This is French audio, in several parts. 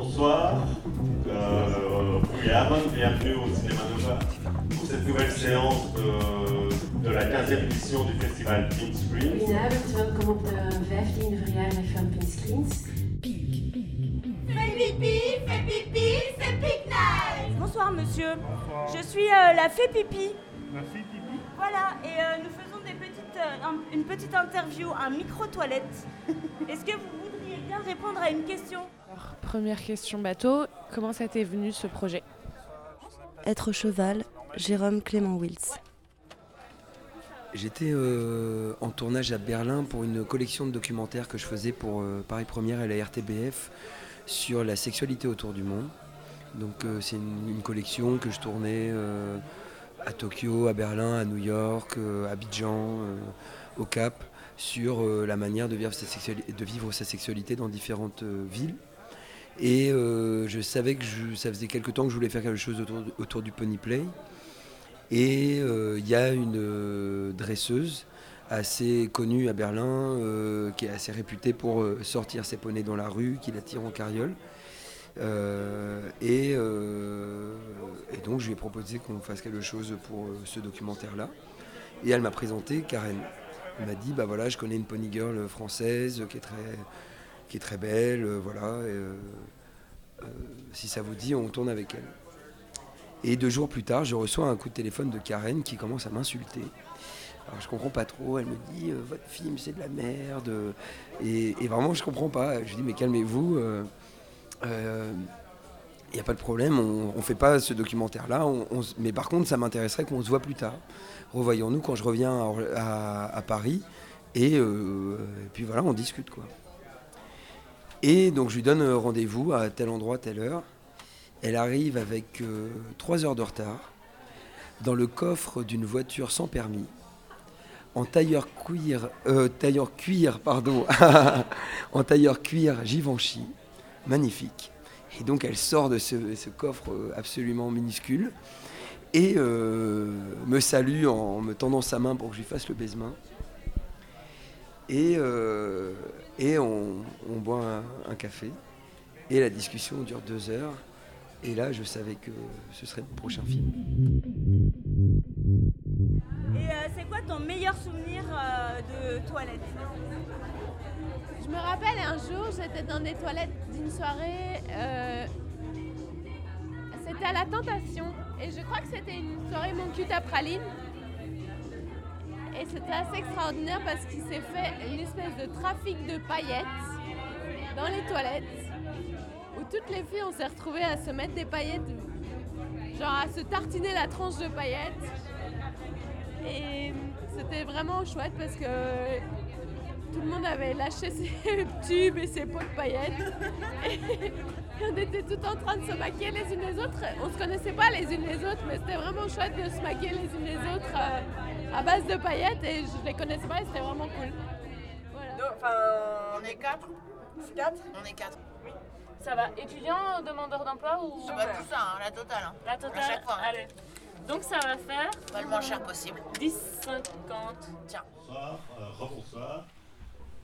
Bonsoir, euh, William, bienvenue au Cinéma Nova pour cette nouvelle séance de, de la 15e édition du festival Pink Screens. Goedenavond, welkom op de 15e verjaardag van Pink Screens. Fais pipi, fais pipi, c'est Pink Night Bonsoir monsieur. Je suis euh, la fée pipi. La fille pipi Voilà, et euh, nous faisons des petites, euh, un- une petite interview, un micro-toilette. Est-ce que vous répondre à une question Alors, première question bateau, comment ça t'est venu ce projet? Être cheval, Jérôme Clément Wills. J'étais euh, en tournage à Berlin pour une collection de documentaires que je faisais pour euh, Paris Première et la RTBF sur la sexualité autour du monde. Donc euh, c'est une, une collection que je tournais euh, à Tokyo, à Berlin, à New York, euh, à Abidjan, euh, au Cap, sur euh, la manière de vivre sa sexualité, dans différentes euh, villes. Et euh, je savais que ça faisait quelque temps que je voulais faire quelque chose autour, du pony play. Et il y a une dresseuse assez connue à Berlin, qui est assez réputée pour sortir ses poneys dans la rue, qui la tire en carriole. Et, donc je lui ai proposé qu'on fasse quelque chose pour ce documentaire-là. Et elle m'a présenté Karen. M'a dit, bah voilà, je connais une pony girl française qui est très, qui est très belle, euh, voilà. euh, euh, si ça vous dit, on tourne avec elle. Et deux jours plus tard, je reçois un coup de téléphone de Karen qui commence à m'insulter. Alors je comprends pas trop, elle me dit votre film c'est de la merde. Et, et vraiment je comprends pas. Je dis mais calmez-vous. Il n'y a pas de problème, on ne fait pas ce documentaire-là. mais par contre, ça m'intéresserait qu'on se voit plus tard. Revoyons-nous quand je reviens à, Paris. Et, euh, et puis voilà, on discute quoi. Et donc je lui donne euh, rendez-vous à tel endroit, telle heure. Elle arrive avec euh, trois heures de retard dans le coffre d'une voiture sans permis, en tailleur cuir, euh, tailleur cuir, pardon, en tailleur cuir Givenchy, magnifique. Et donc elle sort de ce, coffre euh, absolument minuscule et euh, me salue en me tendant sa main pour que je lui fasse le baisement. Et, euh, et on, boit un, café. Et la discussion dure deux heures. Et là, je savais que ce serait mon prochain film. Et c'est quoi ton meilleur souvenir de toilette? Me rappelle un jour, j'étais dans des toilettes d'une soirée. euh, c'était à la Tentation. Et je crois que c'était une soirée Mon cul à praline. Et c'était assez extraordinaire parce qu'il s'est fait une espèce de trafic de paillettes dans les toilettes. Où toutes les filles, on s'est retrouvées à se mettre des paillettes, genre à se tartiner la tranche de paillettes. Et c'était vraiment chouette parce que tout le monde avait lâché ses tubes et ses pots de paillettes. Et on était tout en train de se maquiller les unes les autres. On se connaissait pas les unes les autres, mais c'était vraiment chouette de se maquiller les unes les autres euh, à base de paillettes et je les connaissais pas et c'était vraiment cool. Voilà. Enfin, on est quatre. Quatre On est quatre. Ça va, étudiant, demandeur d'emploi ou Ah bah, tout ça, hein, la totale. hein. La À chaque fois. hein. Allez. Donc ça va faire Pas le moins cher possible. 10,50. Tiens. Bonsoir, euh, rebonsoir.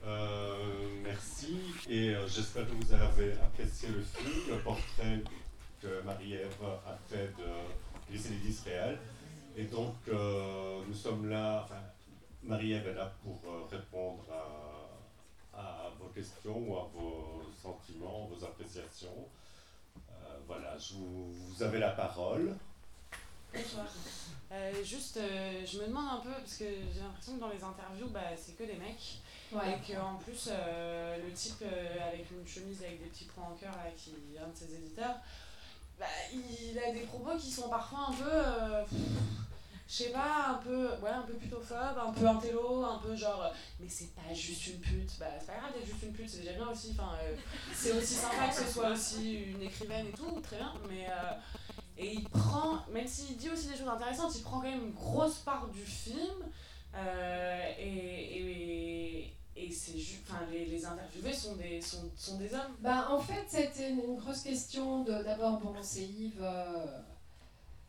Euh, merci et euh, j'espère que vous avez apprécié le film, le portrait que Marie-Ève a fait de Glycélie d'Israël. Et donc euh, nous sommes là, Marie-Ève est là pour répondre à, vos questions ou à vos sentiments, vos appréciations. Voilà, vous avez la parole. Bonsoir. Euh, juste, euh, je me demande un peu, parce que j'ai l'impression que dans les interviews, bah, c'est que des mecs. Et qu'en plus, euh, le type avec une chemise avec des petits points en cœur, là, qui est un de ses éditeurs, bah, il a des propos qui sont parfois un peu. je sais pas, un peu, ouais, un peu putophobe, un peu intello, un peu genre, mais c'est pas juste une pute. Bah, c'est pas grave d'être juste une pute, c'est déjà bien aussi. Enfin, euh, c'est aussi sympa que ce soit aussi une écrivaine et tout, très bien. Mais euh, et il prend, même s'il dit aussi des choses intéressantes, il prend quand même une grosse part du film. euh, et et, et c'est juste, enfin, les, les interviewés sont des, sont, sont des hommes. Bah, en fait, c'était une, une grosse question. de- D'abord, bon, c'est Yves, euh,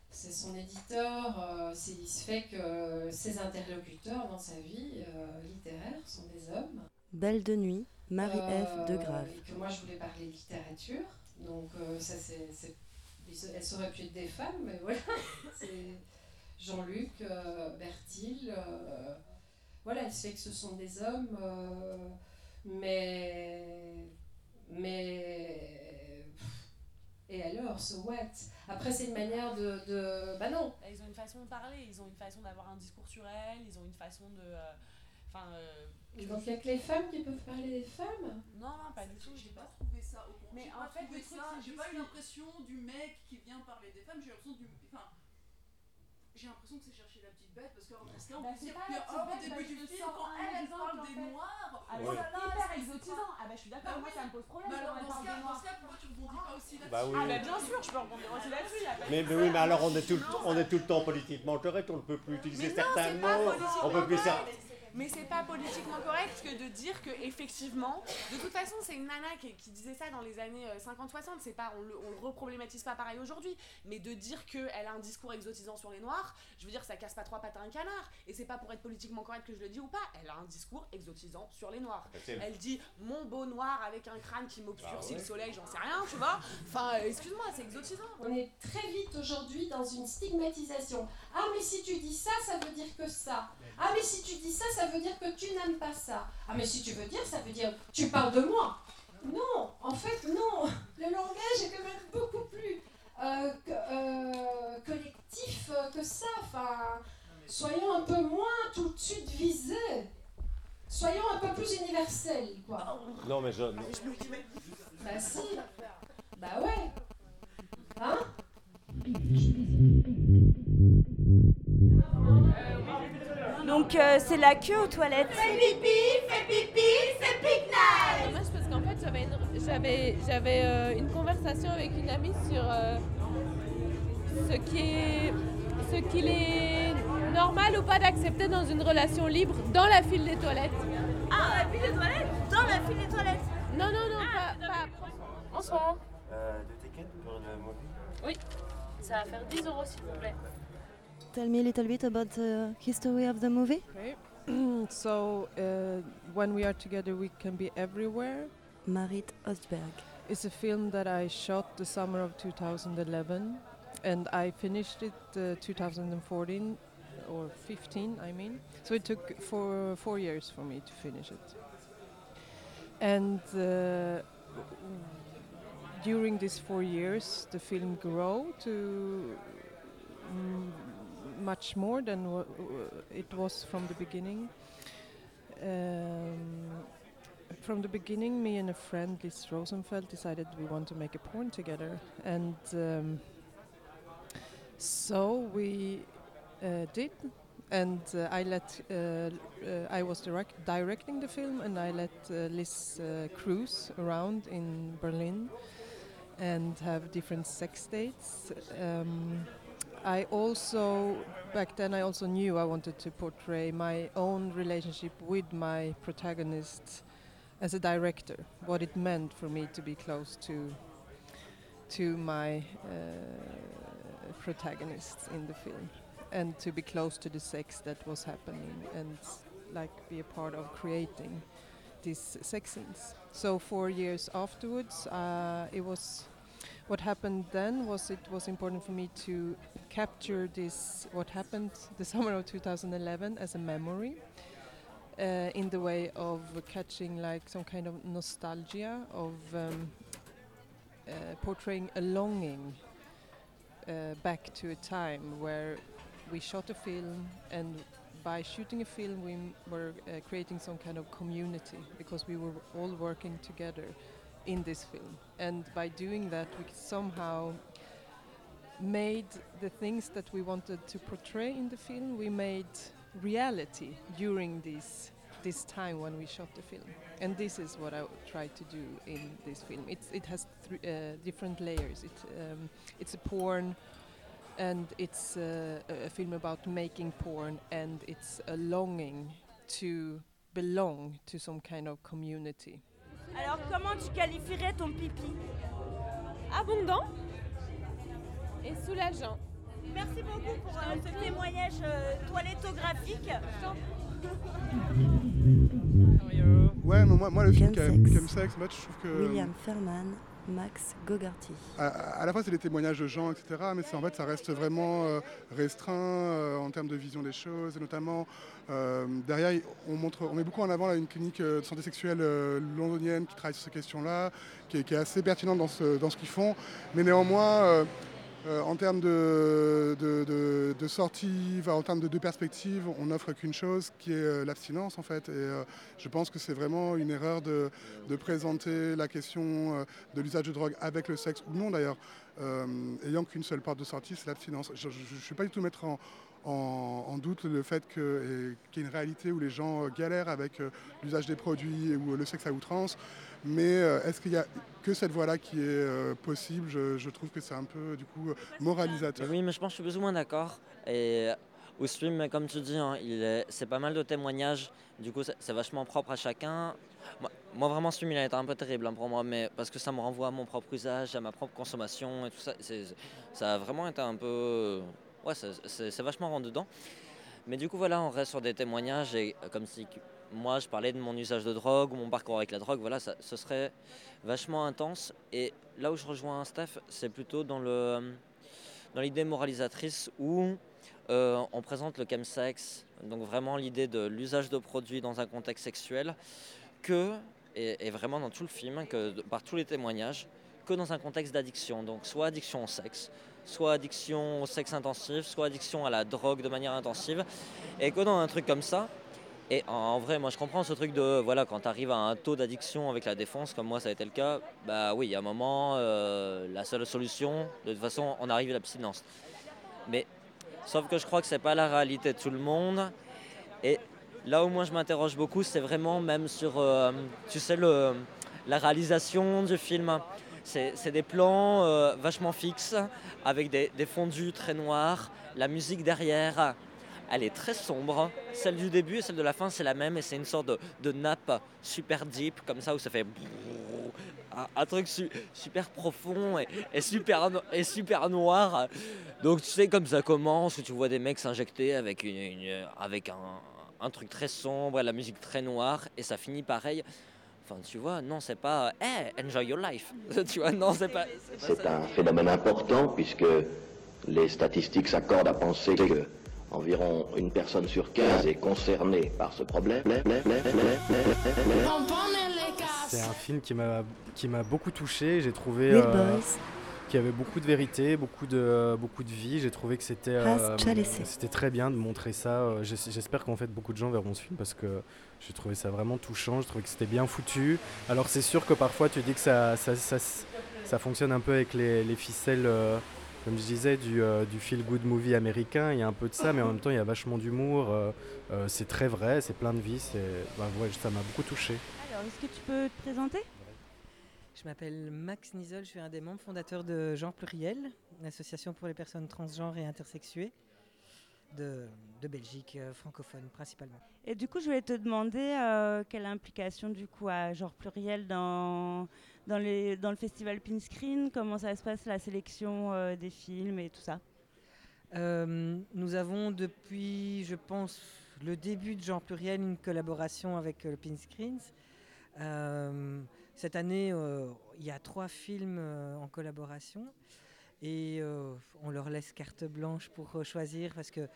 c'est son éditeur. euh, c'est- il se fait que ses interlocuteurs dans sa vie euh, littéraire sont des hommes. Belle de nuit, Marie-Ève de Grave. Et que moi, je voulais parler littérature. Donc, ça, c'est, elles auraient pu être des femmes, mais voilà. c'est Jean-Luc, Bertil. voilà, il sait que ce sont des hommes. mais. Mais et alors, so what? Après, c'est une manière de, de, Bah non Ils ont une façon de parler, ils ont une façon d'avoir un discours sur elles, ils ont une façon de. Enfin. Euh, Donc, il n'y a que les femmes qui peuvent parler des femmes Non, non, pas du tout. J'ai pas trouvé ça au Mais en fait, j'ai pas eu l'impression du mec qui vient parler des femmes, j'ai l'impression du. Enfin, j'ai l'impression que c'est chercher la petite bête parce qu'en bah, parce on peut dire qu'au début du film, quand elle, elle parle des noirs, ah, oh là là, hyper exotisant. Ah bah je suis d'accord, bah moi ça me pose problème bah, des noirs. pourquoi tu rebondis pas aussi là-dessus bah oui. Ah bah bien sûr, je peux rebondir aussi là-dessus. Mais, mais oui, mais alors on est tout, on est tout le temps politiquement correct, on ne peut plus utiliser certains mots, on peut plus mais c'est pas politiquement correct que de dire que effectivement, de toute façon, c'est une nana qui, qui, disait ça dans les années 50-60. Euh, c'est pas, on le, on le reproblématise pas pareil aujourd'hui, mais de dire qu'elle a un discours exotisant sur les noirs, je veux dire, ça casse pas trois pattes à un canard. Et c'est pas pour être politiquement correct que je le dis ou pas. Elle a un discours exotisant sur les noirs. Elle dit mon beau noir avec un crâne qui m'obscurcit bah le soleil, j'en sais rien, tu vois. Enfin, excuse-moi, c'est exotisant. On est très vite aujourd'hui dans une stigmatisation. Ah, mais si tu dis ça, ça veut dire que ça. Ah, mais si tu dis ça, ça veut dire que tu n'aimes pas ça. Ah, mais si tu veux dire, ça veut dire tu parles de moi. Non, en fait, non. Le langage est quand même beaucoup plus euh, euh, collectif que ça. Enfin, soyons un peu moins tout de suite visés. Soyons un peu plus universels, quoi. Non, mais je. Bah, si. Bah, ouais. Donc euh, c'est la queue aux toilettes. Fais pipi, fais pipi, c'est pique Dommage parce qu'en fait j'avais une, j'avais, j'avais euh, une conversation avec une amie sur euh, ce qui est ce qu'il est normal ou pas d'accepter dans une relation libre dans la file des toilettes. Ah, dans la file des toilettes? Dans la file des toilettes Non, non, non, ah, pas, pas Bonsoir. Euh, deux tickets pour le movie Oui, ça va faire 10 euros s'il vous plaît. Tell me a little bit about the history of the movie? Okay. so, uh, when we are together, we can be everywhere. Marit Ostberg. It's a film that I shot the summer of 2011, and I finished it uh, 2014 or 15, I mean. So it took four four years for me to finish it. And uh, during these four years, the film grew to. Mm, much more than it was from the beginning. Um, from the beginning, me and a friend, Liz Rosenfeld, decided we want to make a porn together, and um, so we uh, did. And uh, I let uh, uh I was direct directing the film, and I let uh, Liz uh, cruise around in Berlin and have different sex dates. Um, I also, back then, I also knew I wanted to portray my own relationship with my protagonist as a director, what it meant for me to be close to to my uh, protagonists in the film, and to be close to the sex that was happening, and like be a part of creating these sex scenes. So four years afterwards, uh, it was what happened then was it was important for me to capture this what happened the summer of 2011 as a memory uh, in the way of catching like some kind of nostalgia of um, uh, portraying a longing uh, back to a time where we shot a film and by shooting a film we were uh, creating some kind of community because we were all working together in this film. And by doing that, we somehow made the things that we wanted to portray in the film, we made reality during this this time when we shot the film. And this is what I tried to do in this film. It's, it has uh, different layers. It, um, it's a porn, and it's uh, a film about making porn, and it's a longing to belong to some kind of community. Alors, comment tu qualifierais ton pipi Abondant et soulageant. Merci beaucoup pour euh, ce témoignage euh, toilettographique. Ouais, mais moi, moi le film Chemsex, moi, je trouve que. William Ferman, Max Gogarty. À, la fois, c'est des témoignages de gens, etc., mais en fait, ça reste vraiment euh, restreint euh, en termes de vision des choses, et notamment euh, derrière, on, met beaucoup en avant une clinique de santé sexuelle londonienne qui travaille sur ces questions-là, qui, est assez pertinente dans ce, dans ce qu'ils font, mais néanmoins euh, en termes de, de, sortie, en termes de, perspectives, on n'offre qu'une chose qui est euh, l'abstinence en fait. Et euh, je pense que c'est vraiment une erreur de, présenter la question de l'usage de drogue avec le sexe ou non d'ailleurs, ayant qu'une seule porte de sortie, c'est l'abstinence. Je ne suis pas du tout mettre en, en, doute le fait qu'il y ait une réalité où les gens galèrent avec l'usage des produits ou le sexe à outrance. Mais euh, est-ce qu'il n'y a que cette voie-là qui est euh, possible? Je, trouve que c'est un peu du coup moralisateur. Oui, mais je pense que je suis plus ou moins d'accord. Et au stream, comme tu dis, hein, c'est pas mal de témoignages. Du coup, c'est vachement propre à chacun. Moi, vraiment, ce il a été un peu terrible hein, pour moi, mais parce que ça me renvoie à mon propre usage, à ma propre consommation et tout ça. Ça a vraiment été un peu. Ouais, c'est vachement rendu dedans. Mais du coup, voilà, on reste sur des témoignages et comme si moi je parlais de mon usage de drogue ou mon parcours avec la drogue, voilà, ça, ce serait vachement intense. Et là où je rejoins Steph, c'est plutôt dans, le, dans l'idée moralisatrice où euh, on présente le chemsex, donc vraiment l'idée de l'usage de produits dans un contexte sexuel, que, et, vraiment dans tout le film, que par tous les témoignages, que dans un contexte d'addiction. Donc soit addiction au sexe, soit addiction au sexe intensif, soit addiction à la drogue de manière intensive. Et que dans un truc comme ça, et en vrai, moi je comprends ce truc de, voilà, quand tu arrives à un taux d'addiction avec la défense, comme moi ça a été le cas, bah oui, a un moment, euh, la seule solution, de toute façon, on arrive à l'abstinence. Mais, sauf que je crois que c'est pas la réalité de tout le monde. Et là où moi je m'interroge beaucoup, c'est vraiment même sur, euh, tu sais, la réalisation du film. C'est des plans euh, vachement fixes, avec des, fondus très noirs, la musique derrière elle est très sombre. Celle du début et celle de la fin, c'est la même et c'est une sorte de, nappe super deep, comme ça, où ça fait un, truc super profond et, super, et noir. Donc tu sais, comme ça commence, tu vois des mecs s'injecter avec, un, truc très sombre, la musique très noire, et ça finit pareil. Enfin, tu vois, non, c'est pas Hey, enjoy your life. tu vois, non, c'est pas. C'est un phénomène important puisque les statistiques s'accordent à penser que Environ une personne sur 15 est concernée par ce problème. C'est un film qui m'a qui m'a beaucoup touché. J'ai trouvé euh, qu'il y avait beaucoup de vérité, beaucoup de beaucoup de vie. J'ai trouvé que c'était euh, c'était très bien de montrer ça. Euh, j'espère qu'en fait beaucoup de gens verront ce film parce que j'ai trouvé ça vraiment touchant. Je trouvais que c'était bien foutu. Alors c'est sûr que parfois tu dis que ça ça, ça, ça fonctionne un peu avec les, les ficelles comme je disais, du, euh, du feel-good movie américain. Il y a un peu de ça, mais en même temps, il y a vachement d'humour. Euh, euh, c'est très vrai, c'est plein de vie. Bah, ouais, ça m'a beaucoup touché. Alors, est-ce que tu peux te présenter? Je m'appelle Max Nizol, je suis un des membres fondateurs de Genre Pluriel, l'association pour les personnes transgenres et intersexuées de, de Belgique francophone principalement. Et du coup, je voulais te demander quelle implication du coup a Genre Pluriel dans dans, les, dans le festival Pinscreen Comment ça se passe la sélection euh, des films et tout ça? Euh, Nous avons depuis, je pense, le début de Genre Pluriel une collaboration avec euh, le Pinscreens. Cette année, il y a trois films en collaboration et on leur laisse carte blanche pour choisir parce que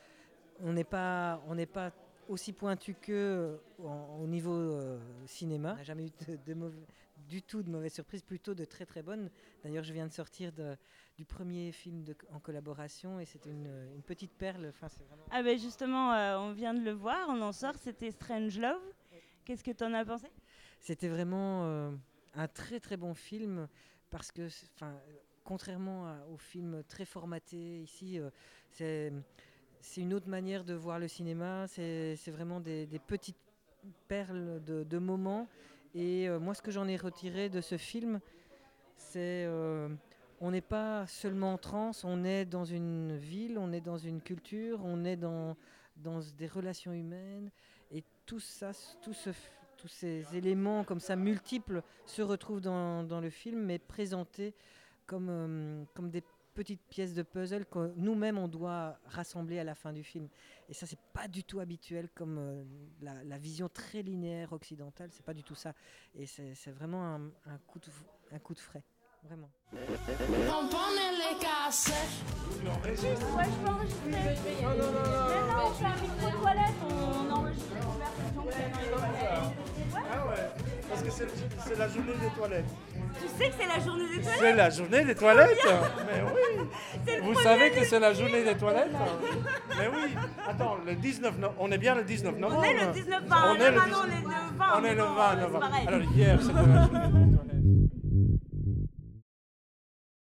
on n'est pas, on n'est pas aussi pointu que au niveau cinéma. On n'a jamais eu de, de mauvais du tout de mauvaises surprises, plutôt de très très bonnes. D'ailleurs, je viens de sortir de, du premier film de, en collaboration et c'était une, une, petite perle. Enfin, vraiment... Ah ben justement, euh, on vient de le voir, on en sort, c'était Strange Love. Qu'est-ce que tu en as pensé? C'était vraiment euh, un très très bon film parce que, enfin, contrairement au film très formaté ici, euh, c'est une autre manière de voir le cinéma. C'est vraiment des, petites perles de, de moments et euh, moi, ce que j'en ai retiré de ce film, c'est euh, on n'est pas seulement en transe, on est dans une ville, on est dans une culture, on est dans, dans des relations humaines, et tout ça, tout ce, tous ces éléments comme ça multiples se retrouvent dans, le film, mais présentés comme, euh, comme des petites pièces de puzzle que nous-mêmes on doit rassembler à la fin du film. Et ça, c'est pas du tout habituel comme euh, la, vision très linéaire occidentale. C'est pas du tout ça. Et c'est vraiment un, un, coup de, un coup de frais. Vraiment. Ouais, je peux enregistrer. Non, non, non, non. Mais non, on fait un micro toilette, on enregistre les conversations. Ah ouais. Parce que c'est la journée des toilettes. Tu sais que c'est la journée des toilettes? C'est la journée des toilettes Mais oui Vous savez que c'est la journée des toilettes Mais oui Attends, le 19 novembre, on est bien le 19 novembre On est le 19 novembre, on est le 20. On est le 20 novembre. Alors hier, c'était la journée des toilettes.